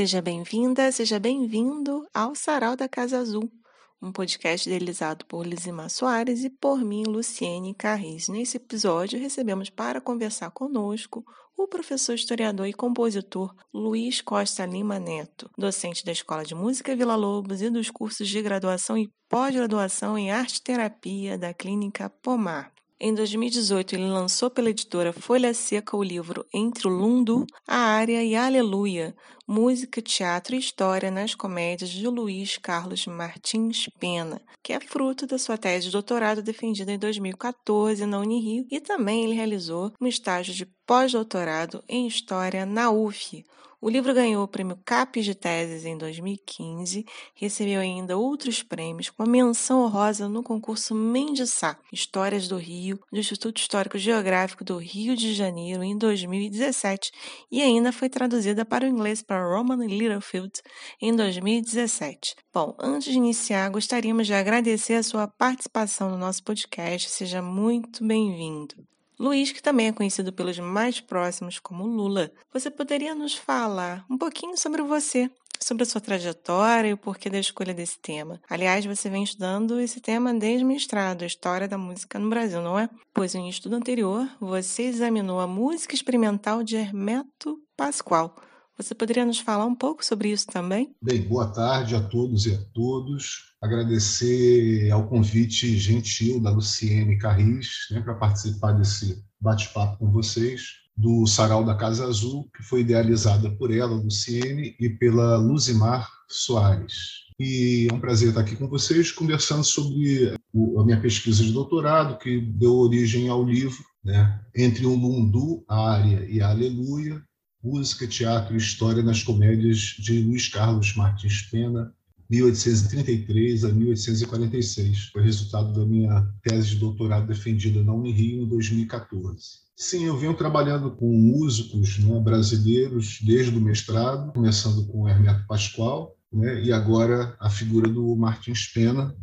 Seja bem-vinda, seja bem-vindo ao Sarau da Casa Azul, um podcast idealizado por Lizimar Soares e por mim, Luciene Carris. Nesse episódio, recebemos para conversar conosco o professor historiador e compositor Luiz Costa Lima Neto, docente da Escola de Música Vila Lobos e dos cursos de graduação e pós-graduação em arte terapia da Clínica Pomar. Em 2018, ele lançou pela editora Folha Seca o livro Entre o Lundu, a Área e a Aleluia, Música, Teatro e História nas Comédias de Luiz Carlos Martins Pena, que é fruto da sua tese de doutorado defendida em 2014 na Unirio, e também ele realizou um estágio de pós-doutorado em História na UF, o livro ganhou o prêmio CAPES de Teses em 2015, recebeu ainda outros prêmios, com a menção honrosa no concurso Mendissá, Histórias do Rio, do Instituto Histórico Geográfico do Rio de Janeiro, em 2017, e ainda foi traduzida para o inglês para Roman Littlefield em 2017. Bom, antes de iniciar, gostaríamos de agradecer a sua participação no nosso podcast. Seja muito bem-vindo. Luiz, que também é conhecido pelos mais próximos como Lula, você poderia nos falar um pouquinho sobre você, sobre a sua trajetória e o porquê da escolha desse tema. Aliás, você vem estudando esse tema desde mestrado, a História da Música no Brasil, não é? Pois em estudo anterior, você examinou a música experimental de Hermeto Pascoal. Você poderia nos falar um pouco sobre isso também? Bem, boa tarde a todos e a todos. Agradecer ao convite gentil da Luciene Carris né, para participar desse bate-papo com vocês, do Sarau da Casa Azul, que foi idealizada por ela, Luciene, e pela Luzimar Soares. E é um prazer estar aqui com vocês, conversando sobre a minha pesquisa de doutorado, que deu origem ao livro, né, Entre o Lundu, a Área e a Aleluia, Música, Teatro e História nas Comédias de Luiz Carlos Martins Pena, 1833 a 1846. Foi resultado da minha tese de doutorado defendida na Unirio em 2014. Sim, eu venho trabalhando com músicos né, brasileiros desde o mestrado, começando com Hermeto Pascoal, né, e agora a figura do Martins Pena,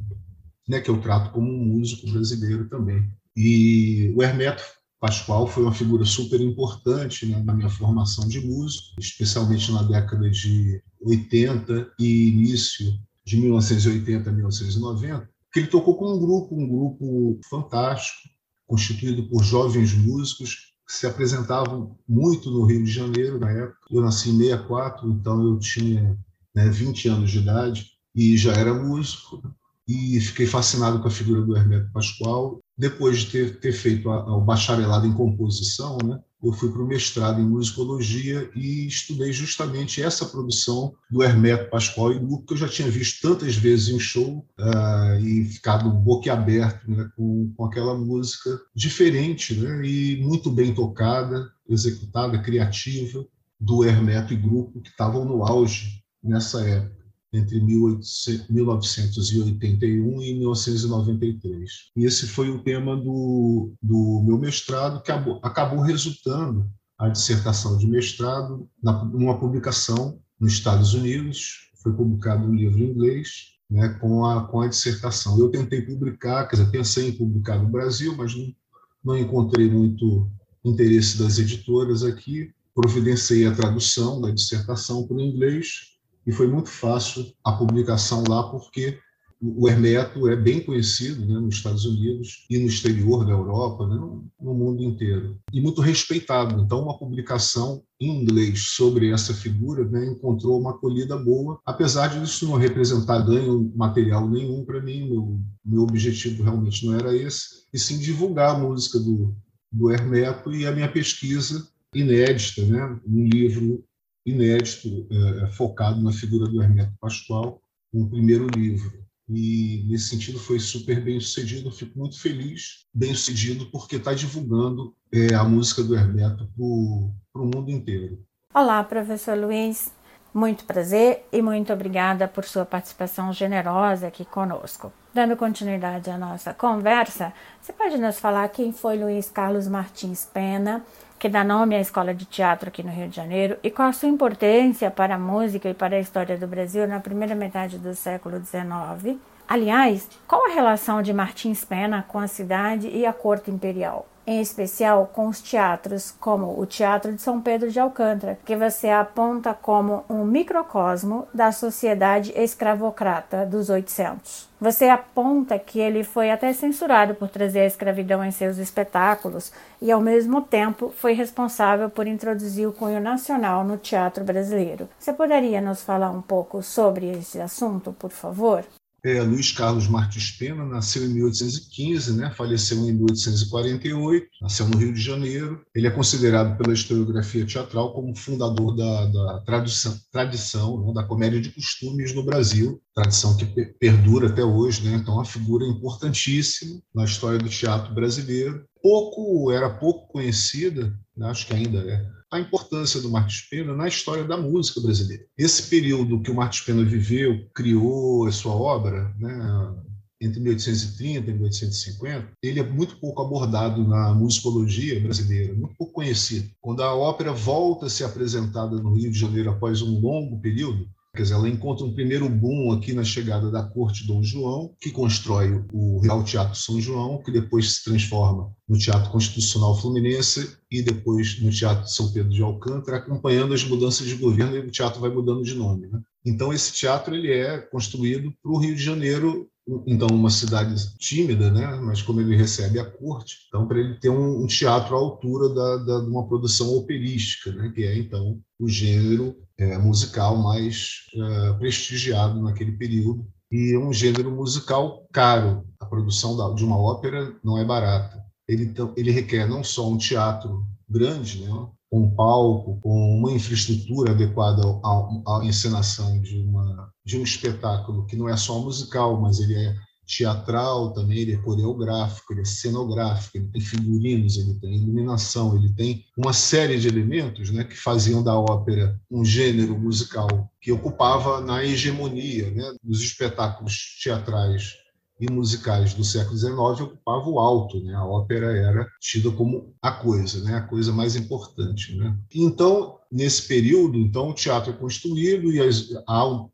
né, que eu trato como um músico brasileiro também. E o Hermeto Pascoal foi uma figura super importante né, na minha formação de músico, especialmente na década de 80 e início de 1980 a 1990, que ele tocou com um grupo, um grupo fantástico, constituído por jovens músicos que se apresentavam muito no Rio de Janeiro na época. Eu nasci em 64, então eu tinha né, 20 anos de idade e já era músico e fiquei fascinado com a figura do Hermeto Pascoal depois de ter, ter feito o bacharelado em composição, né, eu fui para o mestrado em musicologia e estudei justamente essa produção do Hermeto Pascoal e grupo que eu já tinha visto tantas vezes em show uh, e ficado boquiaberto né, com, com aquela música diferente né, e muito bem tocada, executada, criativa do Hermeto e grupo que estavam no auge nessa época entre 1981 e 1993. E esse foi o tema do, do meu mestrado, que acabou, acabou resultando a dissertação de mestrado na, numa publicação nos Estados Unidos. Foi publicado um livro em inglês né, com, a, com a dissertação. Eu tentei publicar, quer dizer, pensei em publicar no Brasil, mas não, não encontrei muito interesse das editoras aqui. Providenciei a tradução da dissertação para o inglês e foi muito fácil a publicação lá, porque o Hermeto é bem conhecido né, nos Estados Unidos e no exterior da Europa, né, no, mundo inteiro, e muito respeitado. Então, uma publicação em inglês sobre essa figura né, encontrou uma acolhida boa, apesar de isso não representar ganho material nenhum para mim. Meu, meu objetivo realmente não era esse, e sim divulgar a música do, do Hermeto e a minha pesquisa inédita, né, um livro inédito, é, é, focado na figura do Hermeto Pascoal, um primeiro livro. E, nesse sentido, foi super bem sucedido. fico muito feliz, bem sucedido, porque está divulgando é, a música do Hermeto para o mundo inteiro. Olá, professor Luiz. Muito prazer e muito obrigada por sua participação generosa aqui conosco. Dando continuidade à nossa conversa, você pode nos falar quem foi Luiz Carlos Martins Pena que dá nome à Escola de Teatro aqui no Rio de Janeiro, e qual a sua importância para a música e para a história do Brasil na primeira metade do século XIX. Aliás, qual a relação de Martins Pena com a cidade e a corte imperial? Em especial com os teatros como o Teatro de São Pedro de Alcântara, que você aponta como um microcosmo da sociedade escravocrata dos 800. Você aponta que ele foi até censurado por trazer a escravidão em seus espetáculos e, ao mesmo tempo, foi responsável por introduzir o cunho nacional no teatro brasileiro. Você poderia nos falar um pouco sobre esse assunto, por favor? É, Luiz Carlos Martins Pena nasceu em 1815, né? faleceu em 1848, nasceu no Rio de Janeiro. Ele é considerado pela historiografia teatral como fundador da, da tradição, tradição né? da comédia de costumes no Brasil, tradição que perdura até hoje. Né? Então, é uma figura importantíssima na história do teatro brasileiro. Pouco era pouco conhecida, né? acho que ainda é a importância do Martins Pena na história da música brasileira. Esse período que o Martins Pena viveu, criou a sua obra, né, entre 1830 e 1850, ele é muito pouco abordado na musicologia brasileira, muito pouco conhecido. Quando a ópera volta a ser apresentada no Rio de Janeiro após um longo período, Quer dizer, ela encontra um primeiro boom aqui na chegada da corte Dom João, que constrói o Real Teatro São João, que depois se transforma no Teatro Constitucional Fluminense e depois no Teatro São Pedro de Alcântara, acompanhando as mudanças de governo e o teatro vai mudando de nome. Né? Então esse teatro ele é construído para o Rio de Janeiro então uma cidade tímida, né? Mas como ele recebe a corte, então para ele ter um, um, teatro à altura da, da, de uma produção operística, né? Que é então o gênero é, musical mais é, prestigiado naquele período e é um gênero musical caro. A produção da, de uma ópera não é barata. Ele, ele requer não só um teatro grande, né? Com um palco, com uma infraestrutura adequada à, encenação de, uma, de um espetáculo que não é só musical, mas ele é teatral também, ele é coreográfico, ele é cenográfico, ele tem figurinos, ele tem iluminação, ele tem uma série de elementos né, que faziam da ópera um gênero musical que ocupava na hegemonia né, dos espetáculos teatrais e musicais do século XIX ocupava o alto, né? A ópera era tida como a coisa, né? A coisa mais importante, né? Então, nesse período, então o teatro é construído e as,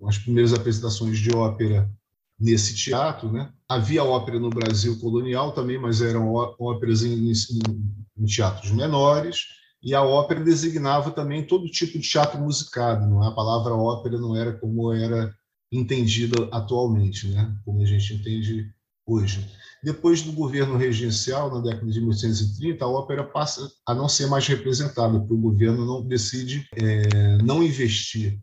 as primeiras apresentações de ópera nesse teatro, né? Havia ópera no Brasil colonial também, mas eram óperas em, em, em teatros menores. E a ópera designava também todo tipo de teatro musicado. Não é? A palavra ópera não era como era entendida atualmente, né? como a gente entende hoje. Depois do governo regencial, na década de 1830, a ópera passa a não ser mais representada, porque o governo não decide é, não investir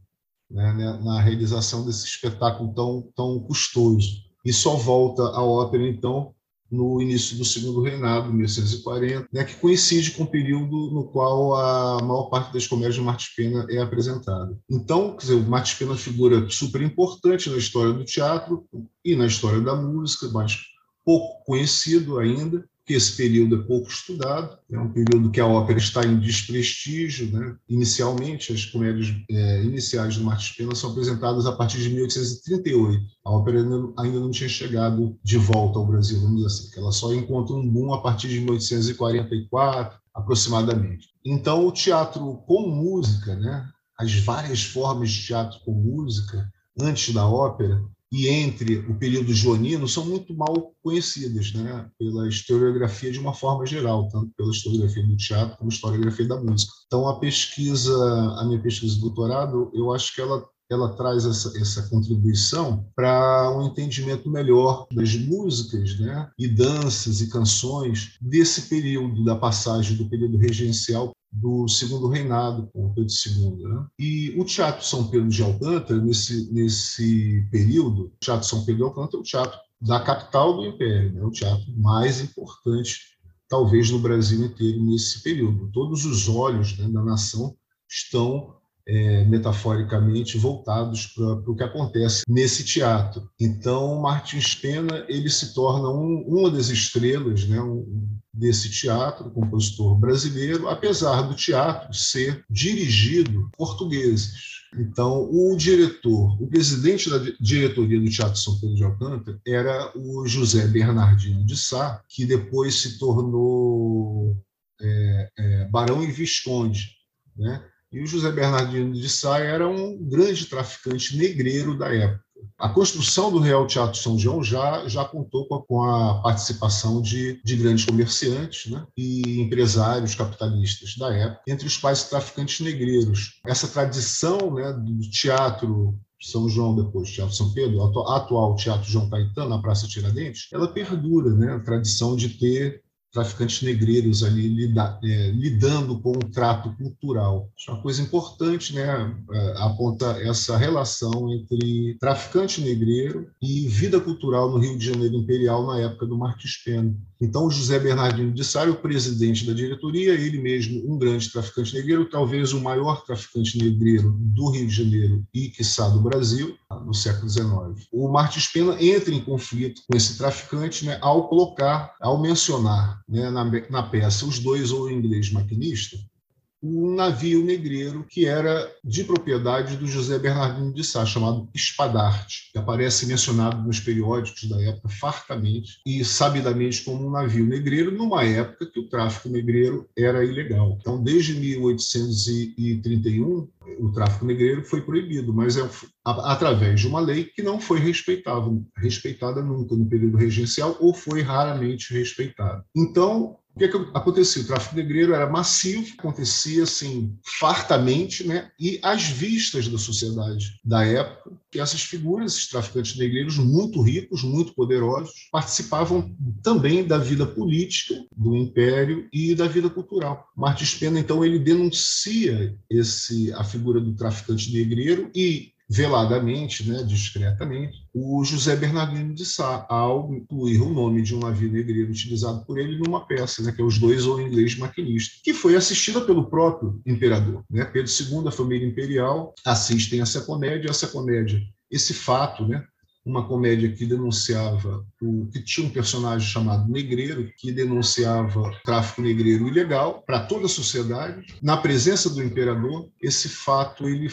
né, né, na realização desse espetáculo tão, tão custoso. E só volta a ópera, então, no início do segundo reinado, 1640, né, que coincide com o período no qual a maior parte das comédias de Martins Pena é apresentada. Então, quer dizer, o Martins Pena é figura super importante na história do teatro e na história da música, mas pouco conhecido ainda, que esse período é pouco estudado, é um período que a ópera está em desprestígio. Né? Inicialmente, as comédias é, iniciais do Martins Pena são apresentadas a partir de 1838. A ópera ainda, ainda não tinha chegado de volta ao Brasil, vamos dizer assim, ela só encontra um boom a partir de 1844, aproximadamente. Então, o teatro com música, né? as várias formas de teatro com música, antes da ópera, e entre o período joanino são muito mal conhecidas né, pela historiografia de uma forma geral, tanto pela historiografia do teatro como historiografia da música. Então, a pesquisa, a minha pesquisa de doutorado, eu acho que ela ela traz essa, essa contribuição para um entendimento melhor das músicas né, e danças e canções desse período da passagem do período regencial do segundo reinado com Pedro II. Né? E o Teatro São Pedro de Alcântara, nesse, nesse período, o Teatro São Pedro de Alcântara é o teatro da capital do Império, né? o teatro mais importante, talvez, no Brasil inteiro nesse período. Todos os olhos né, da nação estão é, metaforicamente voltados para o que acontece nesse teatro. Então, Martins Pena ele se torna um, uma das estrelas né, um, desse teatro, compositor brasileiro, apesar do teatro ser dirigido por portugueses. Então, o diretor, o presidente da diretoria do Teatro São Pedro de Alcântara era o José Bernardino de Sá, que depois se tornou é, é, Barão e Visconde, né? E o José Bernardino de Sá era um grande traficante negreiro da época. A construção do Real Teatro São João já, já contou com a, participação de, de grandes comerciantes né, e empresários capitalistas da época, entre os quais traficantes negreiros. Essa tradição né, do teatro são João, depois Teatro São Pedro, atual Teatro João Caetano, na Praça Tiradentes, ela perdura, né? A tradição de ter traficantes negreiros ali lida, é, lidando com um trato cultural. Isso é uma coisa importante, né? É, aponta essa relação entre traficante negreiro e vida cultural no Rio de Janeiro Imperial na época do Marques Pena. Então, o José Bernardino de Sá, o presidente da diretoria, ele mesmo um grande traficante negreiro, talvez o maior traficante negreiro do Rio de Janeiro e, quiçá, do Brasil, no século XIX. O Martins Pena entra em conflito com esse traficante né, ao colocar, ao mencionar né, na, na peça os dois ou inglês maquinista, um navio negreiro que era de propriedade do José Bernardino de Sá, chamado Espadarte, que aparece mencionado nos periódicos da época fartamente e sabidamente como um navio negreiro, numa época que o tráfico negreiro era ilegal. Então, desde 1831, o tráfico negreiro foi proibido, mas é através de uma lei que não foi respeitada, respeitada nunca no período regencial ou foi raramente respeitada. Então, o que, é que acontecia? O tráfico negreiro era massivo, acontecia assim fartamente, né? E às vistas da sociedade da época, que essas figuras, esses traficantes negreiros muito ricos, muito poderosos, participavam também da vida política do império e da vida cultural. Martins Pena então ele denuncia esse a figura do traficante negreiro e veladamente, né, discretamente, o José Bernardino de Sá, ao incluir o nome de um navio negreiro utilizado por ele numa peça, né, que é Os Dois ou Inglês Maquinista, que foi assistida pelo próprio imperador. Né? Pedro II, a família imperial, assistem essa comédia, essa comédia, esse fato, né, uma comédia que denunciava o que tinha um personagem chamado Negreiro que denunciava tráfico negreiro ilegal para toda a sociedade. Na presença do imperador, esse fato ele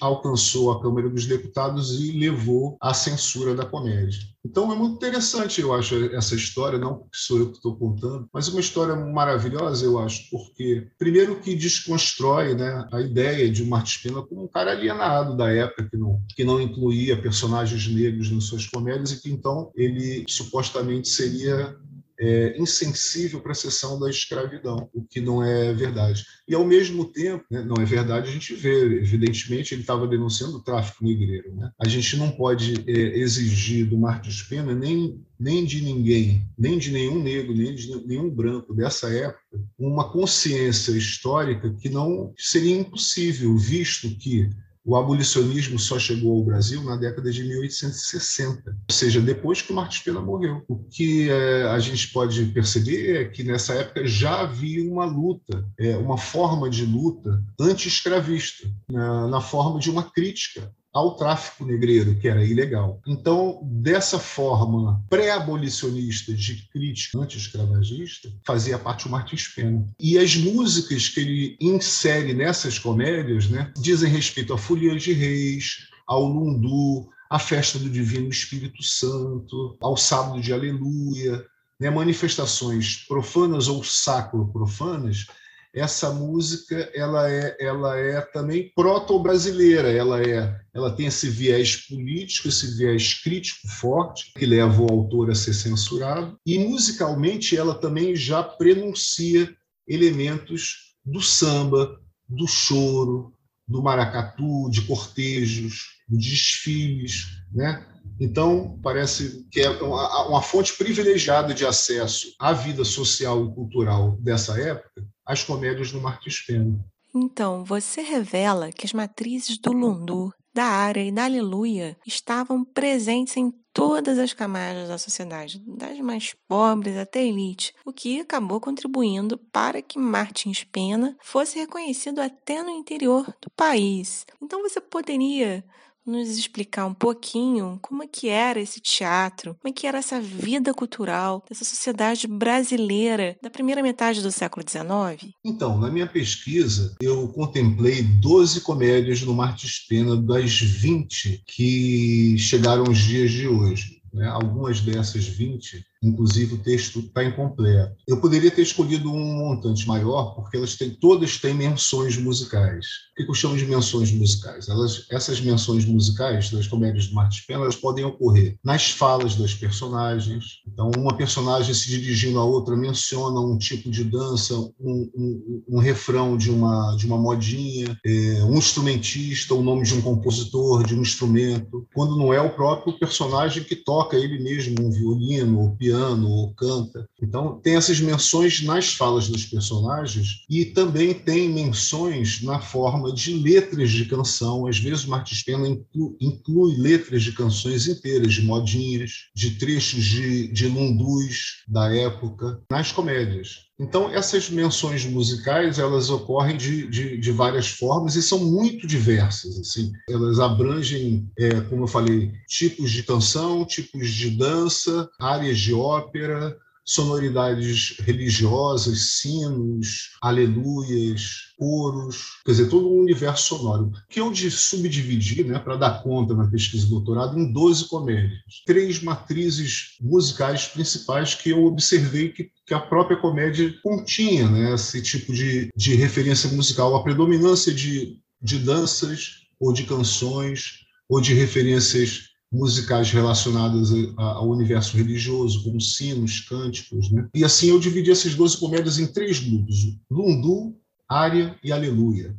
alcançou a Câmara dos Deputados e levou à censura da comédia. Então é muito interessante, eu acho, essa história, não porque sou eu que estou contando, mas é uma história maravilhosa, eu acho, porque, primeiro, que desconstrói né, a ideia de Martins Pena como um cara alienado da época, que não, que não incluía personagens negros nas suas comédias, e que então ele supostamente seria é, insensível para a sessão da escravidão, o que não é verdade. E, ao mesmo tempo, né, não é verdade, a gente vê, evidentemente, ele estava denunciando o tráfico negreiro. Né? A gente não pode é, exigir do Marcos Pena nem, nem de ninguém, nem de nenhum negro, nem de nenhum branco dessa época, uma consciência histórica que não seria impossível, visto que o abolicionismo só chegou ao Brasil na década de 1860, ou seja, depois que o Martins Pena morreu. O que é, a gente pode perceber é que nessa época já havia uma luta, é, uma forma de luta anti-escravista, na, na forma de uma crítica ao tráfico negreiro, que era ilegal. Então, dessa forma pré-abolicionista de crítica anti-escravagista, fazia parte o Martins Pena. E as músicas que ele insere nessas comédias né, dizem respeito a Folia de Reis, ao Lundu, à festa do Divino Espírito Santo, ao sábado de Aleluia, né, manifestações profanas ou sacro-profanas essa música ela é, ela é também proto-brasileira, ela é, ela tem esse viés político, esse viés crítico forte que leva o autor a ser censurado e musicalmente ela também já prenuncia elementos do samba, do choro, do maracatu, de cortejos, de desfiles, né? Então, parece que é uma, uma fonte privilegiada de acesso à vida social e cultural dessa época as comédias do Martins Pena. Então, você revela que as matrizes do Lundu, da Área e da Aleluia estavam presentes em todas as camadas da sociedade, das mais pobres até a elite, o que acabou contribuindo para que Martins Pena fosse reconhecido até no interior do país. Então você poderia nos explicar um pouquinho como é que era esse teatro, como é que era essa vida cultural dessa sociedade brasileira da primeira metade do século XIX? Então, na minha pesquisa, eu contemplei 12 comédias do Martins Pena das 20 que chegaram aos dias de hoje. Né? Algumas dessas 20 Inclusive, o texto está incompleto. Eu poderia ter escolhido um montante maior, porque elas têm, todas têm menções musicais. O que eu chamo de menções musicais? Elas, essas menções musicais das comédias do Martins Pena elas podem ocorrer nas falas das personagens. Então, uma personagem se dirigindo a outra menciona um tipo de dança, um, um, um refrão de uma, de uma modinha, é, um instrumentista, o nome de um compositor, de um instrumento, quando não é o próprio personagem que toca ele mesmo um violino ou piano ou canta. Então, tem essas menções nas falas dos personagens e também tem menções na forma de letras de canção. Às vezes, o Martins Pena inclui, inclui letras de canções inteiras, de modinhas, de trechos de, de lundus da época, nas comédias. Então, essas menções musicais, elas ocorrem de, de, de, várias formas e são muito diversas. Assim. Elas abrangem, é, como eu falei, tipos de canção, tipos de dança, áreas de ópera, sonoridades religiosas, sinos, aleluias, coros, quer dizer, todo um universo sonoro, que eu subdividi, né, para dar conta na pesquisa de doutorado, em 12 comédias. Três matrizes musicais principais que eu observei que, que a própria comédia continha, né, esse tipo de, de referência musical, a predominância de, de danças ou de canções ou de referências musicais relacionadas ao universo religioso, como sinos, cânticos. Né? E assim eu dividi essas 12 comédias em três grupos: Lundu, Ária e Aleluia.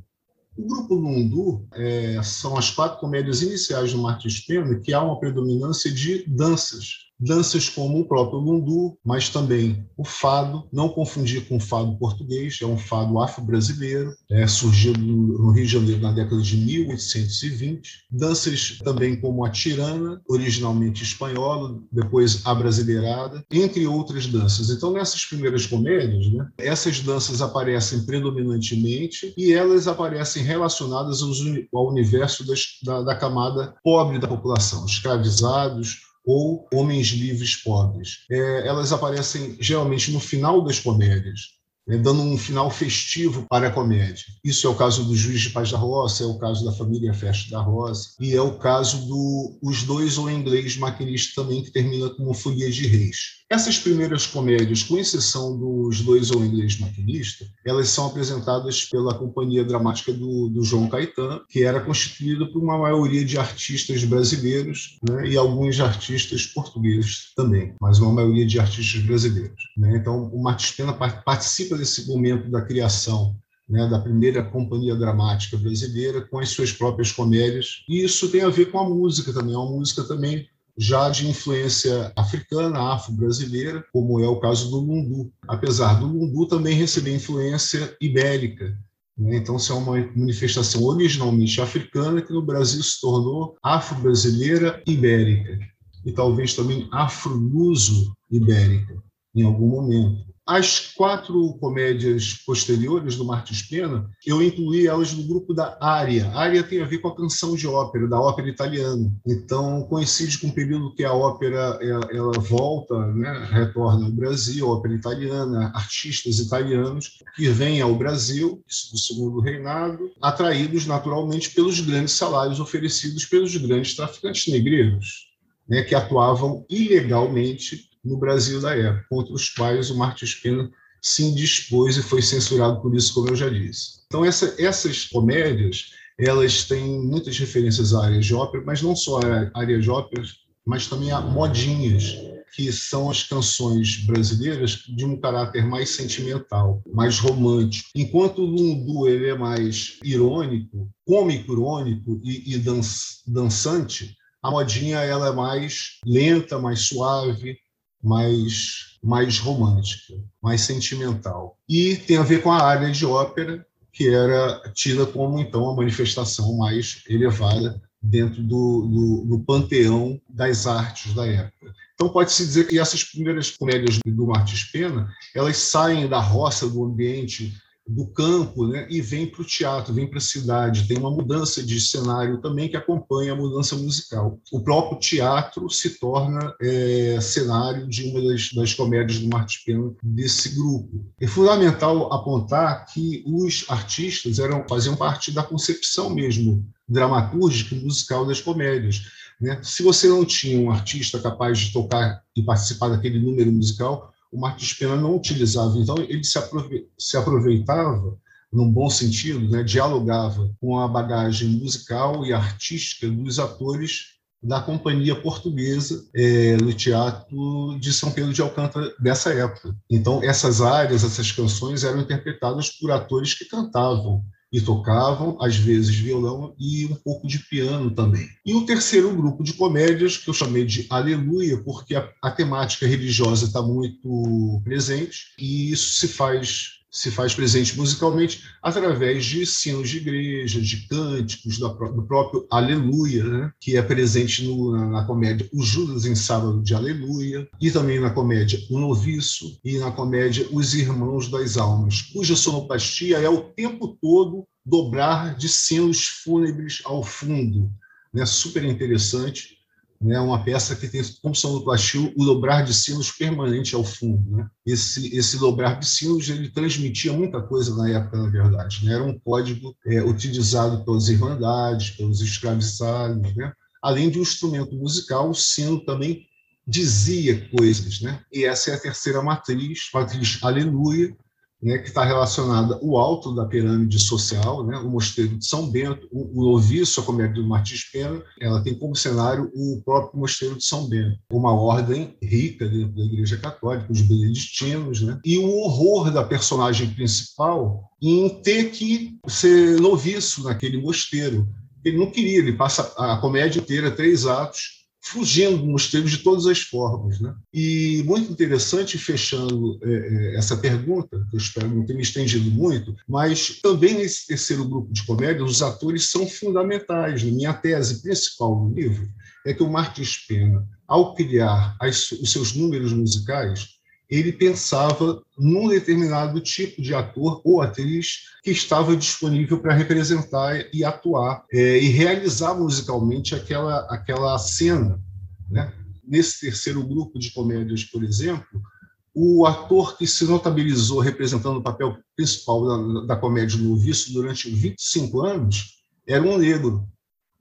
O grupo Lundu é, são as quatro comédias iniciais do Martins Pena, que há uma predominância de danças danças como o próprio lundu, mas também o fado, não confundir com o fado português, é um fado afro-brasileiro, é, surgido no Rio de Janeiro na década de 1820. Danças também como a tirana, originalmente espanhola, depois abrasileirada, entre outras danças. Então, nessas primeiras comédias, né, essas danças aparecem predominantemente e elas aparecem relacionadas ao universo das, da, da camada pobre da população, escravizados, ou Homens Livres Pobres. É, elas aparecem geralmente no final das comédias né, dando um final festivo para a comédia. Isso é o caso do Juiz de Paz da Roça, é o caso da Família Festa da Rosa, e é o caso do Os Dois ou Inglês Maquinista também, que termina como Folia de Reis. Essas primeiras comédias, com exceção dos Dois ou Inglês Maquinista, elas são apresentadas pela Companhia Dramática do, do João Caetano, que era constituída por uma maioria de artistas brasileiros né, e alguns artistas portugueses também, mas uma maioria de artistas brasileiros. Né? Então, o Martins Pena participa desse momento da criação né, da primeira companhia dramática brasileira com as suas próprias comédias. E isso tem a ver com a música também, é uma música também já de influência africana, afro-brasileira, como é o caso do lundu. Apesar do lundu também receber influência ibérica. Né? Então, isso é uma manifestação originalmente africana que no Brasil se tornou afro-brasileira ibérica e talvez também afro-luso ibérica em algum momento. As quatro comédias posteriores do Martins Pena, eu incluí elas no grupo da Área. Área tem a ver com a canção de ópera, da ópera italiana. Então, coincide com o período que a ópera ela, ela volta, né, retorna ao Brasil, ópera italiana, artistas italianos que vêm ao Brasil, isso do segundo reinado, atraídos naturalmente pelos grandes salários oferecidos pelos grandes traficantes negreiros, né, que atuavam ilegalmente no Brasil da época, contra os quais o Martins Pena se indispôs e foi censurado por isso, como eu já disse. Então, essa, essas comédias, elas têm muitas referências a áreas de ópera, mas não só a áreas de ópera, mas também a modinhas, que são as canções brasileiras de um caráter mais sentimental, mais romântico. Enquanto o lundu ele é mais irônico, cômico-irônico e, e dan dançante, a modinha ela é mais lenta, mais suave, mais, mais romântica, mais sentimental. E tem a ver com a área de ópera, que era tida como, então, a manifestação mais elevada dentro do, do, do panteão das artes da época. Então pode-se dizer que essas primeiras comédias do Martins Pena, elas saem da roça, do ambiente do campo né, e vem para o teatro, vem para a cidade. Tem uma mudança de cenário também que acompanha a mudança musical. O próprio teatro se torna é, cenário de uma das, das comédias do Martins Pena desse grupo. É fundamental apontar que os artistas eram faziam parte da concepção mesmo dramatúrgica e musical das comédias Né? Se você não tinha um artista capaz de tocar e participar daquele número musical, o Martins Pena não utilizava. Então, ele se aproveitava, num bom sentido, né? dialogava com a bagagem musical e artística dos atores da companhia portuguesa é, no teatro de São Pedro de Alcântara dessa época. Então, essas áreas, essas canções eram interpretadas por atores que cantavam e tocavam, às vezes, violão e um pouco de piano também. E o terceiro grupo de comédias, que eu chamei de Aleluia, porque a, a temática religiosa está muito presente e isso se faz se faz presente musicalmente através de sinos de igreja, de cânticos, do próprio Aleluia, né? que é presente no, na, comédia O Judas em Sábado de Aleluia, e também na comédia O Noviço, e na comédia Os Irmãos das Almas, cuja sonoplastia é o tempo todo dobrar de sinos fúnebres ao fundo. Né? Super interessante né, uma peça que tem como sonoplastia o dobrar de sinos permanente ao fundo. Né? Esse, esse dobrar de sinos ele transmitia muita coisa na época, na verdade. Né? Era um código é, utilizado pelas irmandades, pelos escravizados. Né? Além de um instrumento musical, o sino também dizia coisas. Né? E essa é a terceira matriz, matriz Aleluia, né, que está relacionada ao alto da pirâmide social, né, o Mosteiro de São Bento, o, o Noviço, a comédia do Martins Pena, ela tem como cenário o próprio Mosteiro de São Bento, uma ordem rica dentro da Igreja Católica, os beneditinos, né, e o horror da personagem principal em ter que ser noviço naquele mosteiro. Ele não queria, ele passa a comédia inteira, três atos, fugindo do mosteiro de todas as formas. Né? E muito interessante, fechando é, é, essa pergunta, que eu espero não ter me estendido muito, mas também nesse terceiro grupo de comédia, os atores são fundamentais. Minha tese principal no livro é que o Martins Pena, ao criar as, os seus números musicais, ele pensava num determinado tipo de ator ou atriz que estava disponível para representar e atuar é, e realizar musicalmente aquela, aquela cena. Né? Nesse terceiro grupo de comédias, por exemplo, o ator que se notabilizou representando o papel principal da, da comédia no Vício durante 25 anos era um negro,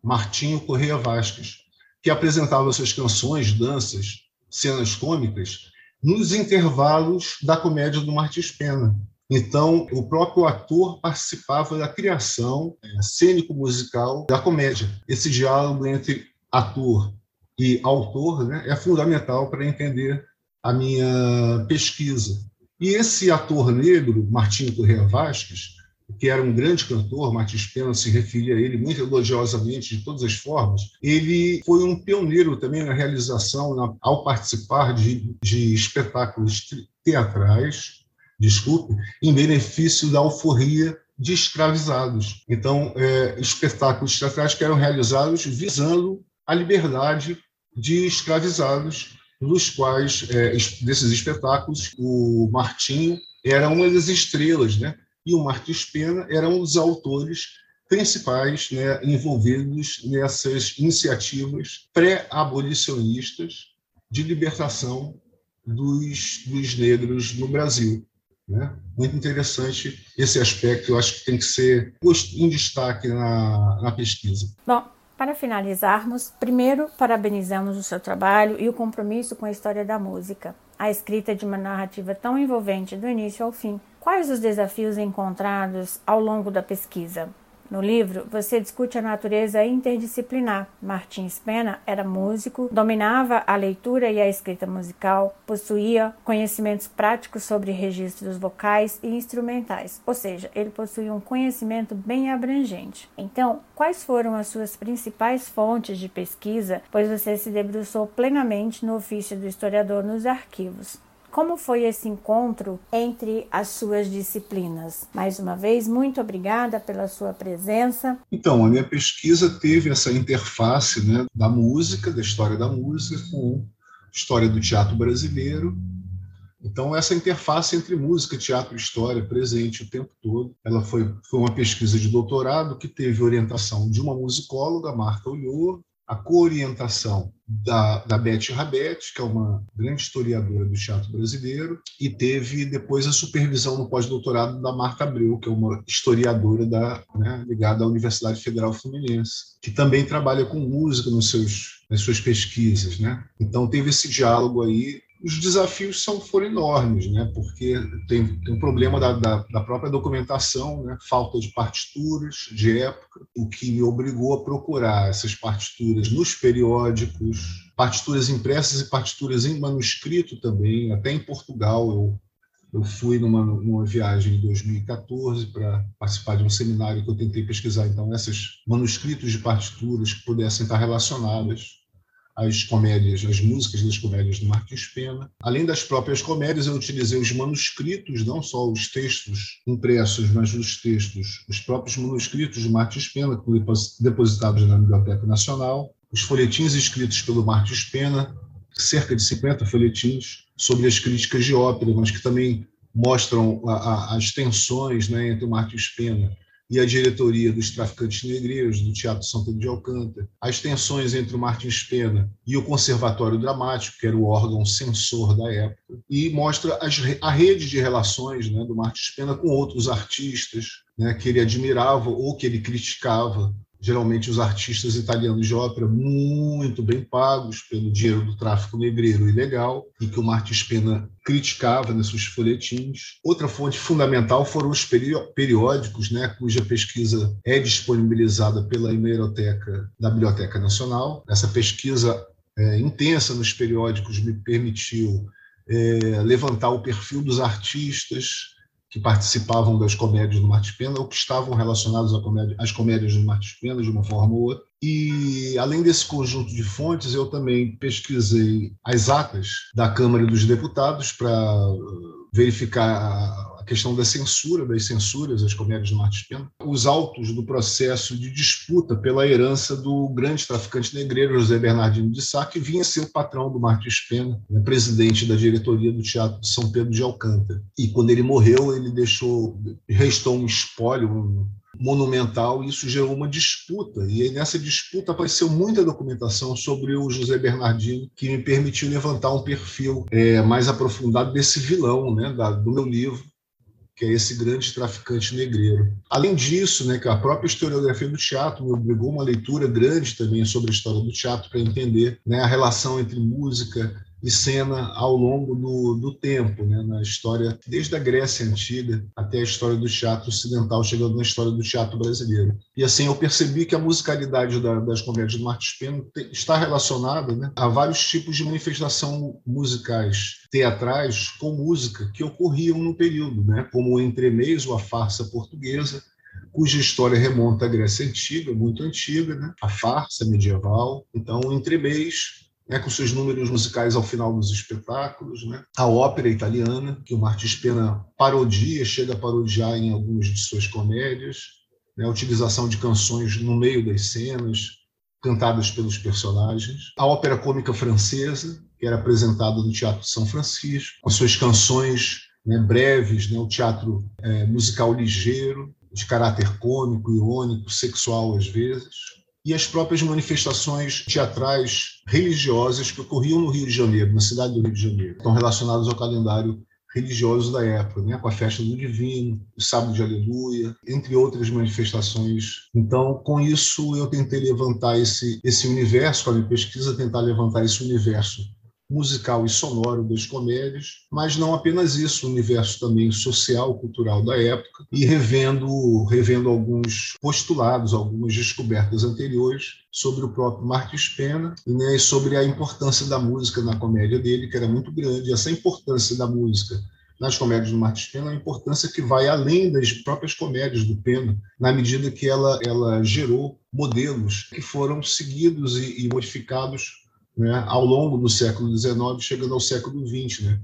Martinho Correia Vasques, que apresentava suas canções, danças, cenas cômicas nos intervalos da comédia do Martins Pena. Então, o próprio ator participava da criação é, cênico-musical da comédia. Esse diálogo entre ator e autor né, é fundamental para entender a minha pesquisa. E esse ator negro, Martinho Correa Vasques, que era um grande cantor, Martins Pena se referia a ele muito elogiosamente de todas as formas, ele foi um pioneiro também na realização, na, ao participar de, de espetáculos teatrais, desculpe, em benefício da alforria de escravizados. Então, é, espetáculos teatrais que eram realizados visando a liberdade de escravizados, dos quais, é, desses espetáculos, o Martinho era uma das estrelas, né? E o Martins Pena era um dos autores principais né, envolvidos nessas iniciativas pré-abolicionistas de libertação dos, dos negros no Brasil. Né? Muito interessante esse aspecto, eu acho que tem que ser em destaque na, na pesquisa. Bom, para finalizarmos, primeiro parabenizamos o seu trabalho e o compromisso com a história da música, a escrita de uma narrativa tão envolvente do início ao fim, Quais os desafios encontrados ao longo da pesquisa? No livro, você discute a natureza interdisciplinar. Martins Pena era músico, dominava a leitura e a escrita musical, possuía conhecimentos práticos sobre registros vocais e instrumentais, ou seja, ele possuía um conhecimento bem abrangente. Então, quais foram as suas principais fontes de pesquisa, pois você se debruçou plenamente no ofício do historiador nos arquivos? Como foi esse encontro entre as suas disciplinas? Mais uma vez, muito obrigada pela sua presença. Então, a minha pesquisa teve essa interface né, da música, da história da música, com história do teatro brasileiro. Então, essa interface entre música, teatro e história presente o tempo todo. Ela foi, foi uma pesquisa de doutorado que teve orientação de uma musicóloga, Marta Olhor, a coorientação da, da Beth Rabet, que é uma grande historiadora do teatro brasileiro, e teve depois a supervisão no pós-doutorado da Marta Abreu, que é uma historiadora da, né, ligada à Universidade Federal Fluminense, que também trabalha com música nos seus, nas suas pesquisas. Né? Então teve esse diálogo aí os desafios são, foram enormes, né? porque tem, tem um problema da, da, da, própria documentação, né? falta de partituras de época, o que me obrigou a procurar essas partituras nos periódicos, partituras impressas e partituras em manuscrito também, até em Portugal eu eu fui numa, numa viagem em 2014 para participar de um seminário que eu tentei pesquisar, então, esses manuscritos de partituras que pudessem estar relacionadas as comédias, as músicas das comédias do Martins Pena. Além das próprias comédias, eu utilizei os manuscritos, não só os textos impressos, mas os textos, os próprios manuscritos de Martins Pena, que foram depositados na Biblioteca Nacional, os folhetins escritos pelo Martins Pena, cerca de 50 folhetins sobre as críticas de ópera, mas que também mostram a, a, as tensões né, entre o Martins Pena e a diretoria dos traficantes negreiros do Teatro Pedro de Alcântara, as tensões entre o Martins Pena e o Conservatório Dramático, que era o órgão censor da época, e mostra as, a rede de relações né, do Martins Pena com outros artistas né, que ele admirava ou que ele criticava geralmente os artistas italianos de ópera muito bem pagos pelo dinheiro do tráfico negreiro ilegal e que o Martins Pena criticava nesses seus folhetins. Outra fonte fundamental foram os periódicos, né, cuja pesquisa é disponibilizada pela hemeroteca da Biblioteca Nacional. Essa pesquisa é, intensa nos periódicos me permitiu é, levantar o perfil dos artistas, que participavam das comédias do Martins Pena ou que estavam relacionados comédia, às comédias do Martins Pena de uma forma ou outra. E, além desse conjunto de fontes, eu também pesquisei as atas da Câmara dos Deputados para uh, verificar questão da censura, das censuras às comédias do Martins Pena, os autos do processo de disputa pela herança do grande traficante negreiro José Bernardino de Sá, que vinha ser o patrão do Martins Pena, né, presidente da diretoria do Teatro de São Pedro de Alcântara. E quando ele morreu, ele deixou, restou um espólio, um, monumental, e isso gerou uma disputa. E nessa disputa apareceu muita documentação sobre o José Bernardino, que me permitiu levantar um perfil é, mais aprofundado desse vilão né, da, do meu livro, que é esse grande traficante negreiro. Além disso, né, que a própria historiografia do teatro me obrigou uma leitura grande também sobre a história do teatro para entender né, a relação entre música e cena ao longo do, do tempo, né, na história, desde a Grécia Antiga até a história do teatro ocidental, chegando na história do teatro brasileiro. E assim, eu percebi que a musicalidade da, das comédias do Martins Pena está relacionada né, a vários tipos de manifestação musicais teatrais com música que ocorriam no período, né, como o entremês ou a farsa portuguesa, cuja história remonta à Grécia Antiga, muito antiga, né? a farsa medieval. Então, o entremês né, com seus números musicais ao final dos espetáculos, né? a ópera italiana, que o Martins Pena parodia, chega a parodiar em algumas de suas comédias, né? a utilização de canções no meio das cenas, cantadas pelos personagens, a ópera cômica francesa, que era apresentada no Teatro de São Francisco, com suas canções né, breves, né, o teatro é, musical ligeiro, de caráter cômico, irônico, sexual às vezes, e as próprias manifestações teatrais religiosas que ocorriam no Rio de Janeiro, na cidade do Rio de Janeiro, estão relacionadas ao calendário religioso da época, né? com a festa do Divino, o Sábado de Aleluia, entre outras manifestações. Então, com isso, eu tentei levantar esse, esse universo, com a minha pesquisa, tentar levantar esse universo musical e sonoro das comédias, mas não apenas isso, o universo também social, cultural da época, e revendo, revendo alguns postulados, algumas descobertas anteriores sobre o próprio Marcos Pena né, e sobre a importância da música na comédia dele, que era muito grande. Essa importância da música nas comédias do Martins Pena, é uma importância que vai além das próprias comédias do Pena, na medida que ela, ela gerou modelos que foram seguidos e, e modificados né, ao longo do século XIX, chegando ao século XX, né,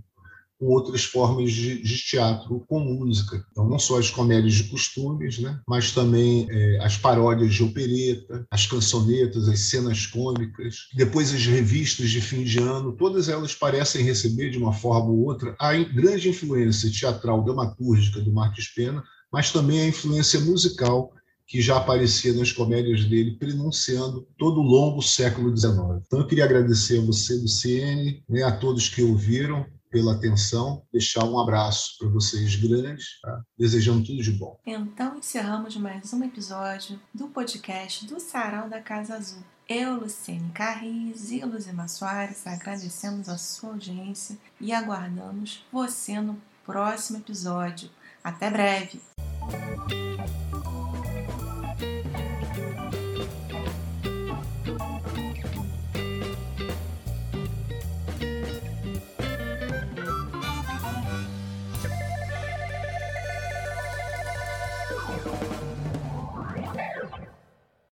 com outras formas de, de, teatro com música. Então, não só as comédias de costumes, né, mas também é, as paródias de opereta, as cançonetas, as cenas cômicas, depois as revistas de fim de ano, todas elas parecem receber, de uma forma ou outra, a grande influência teatral dramatúrgica do Marques Pena, mas também a influência musical que já aparecia nas comédias dele, prenunciando todo o longo século XIX. Então, eu queria agradecer a você, Luciene, né, a todos que ouviram, pela atenção, deixar um abraço para vocês grandes, tá? desejando tudo de bom. Então encerramos mais um episódio do podcast do Sarau da Casa Azul. Eu, Luciene Carris e Luzima Soares agradecemos a sua audiência e aguardamos você no próximo episódio. Até breve!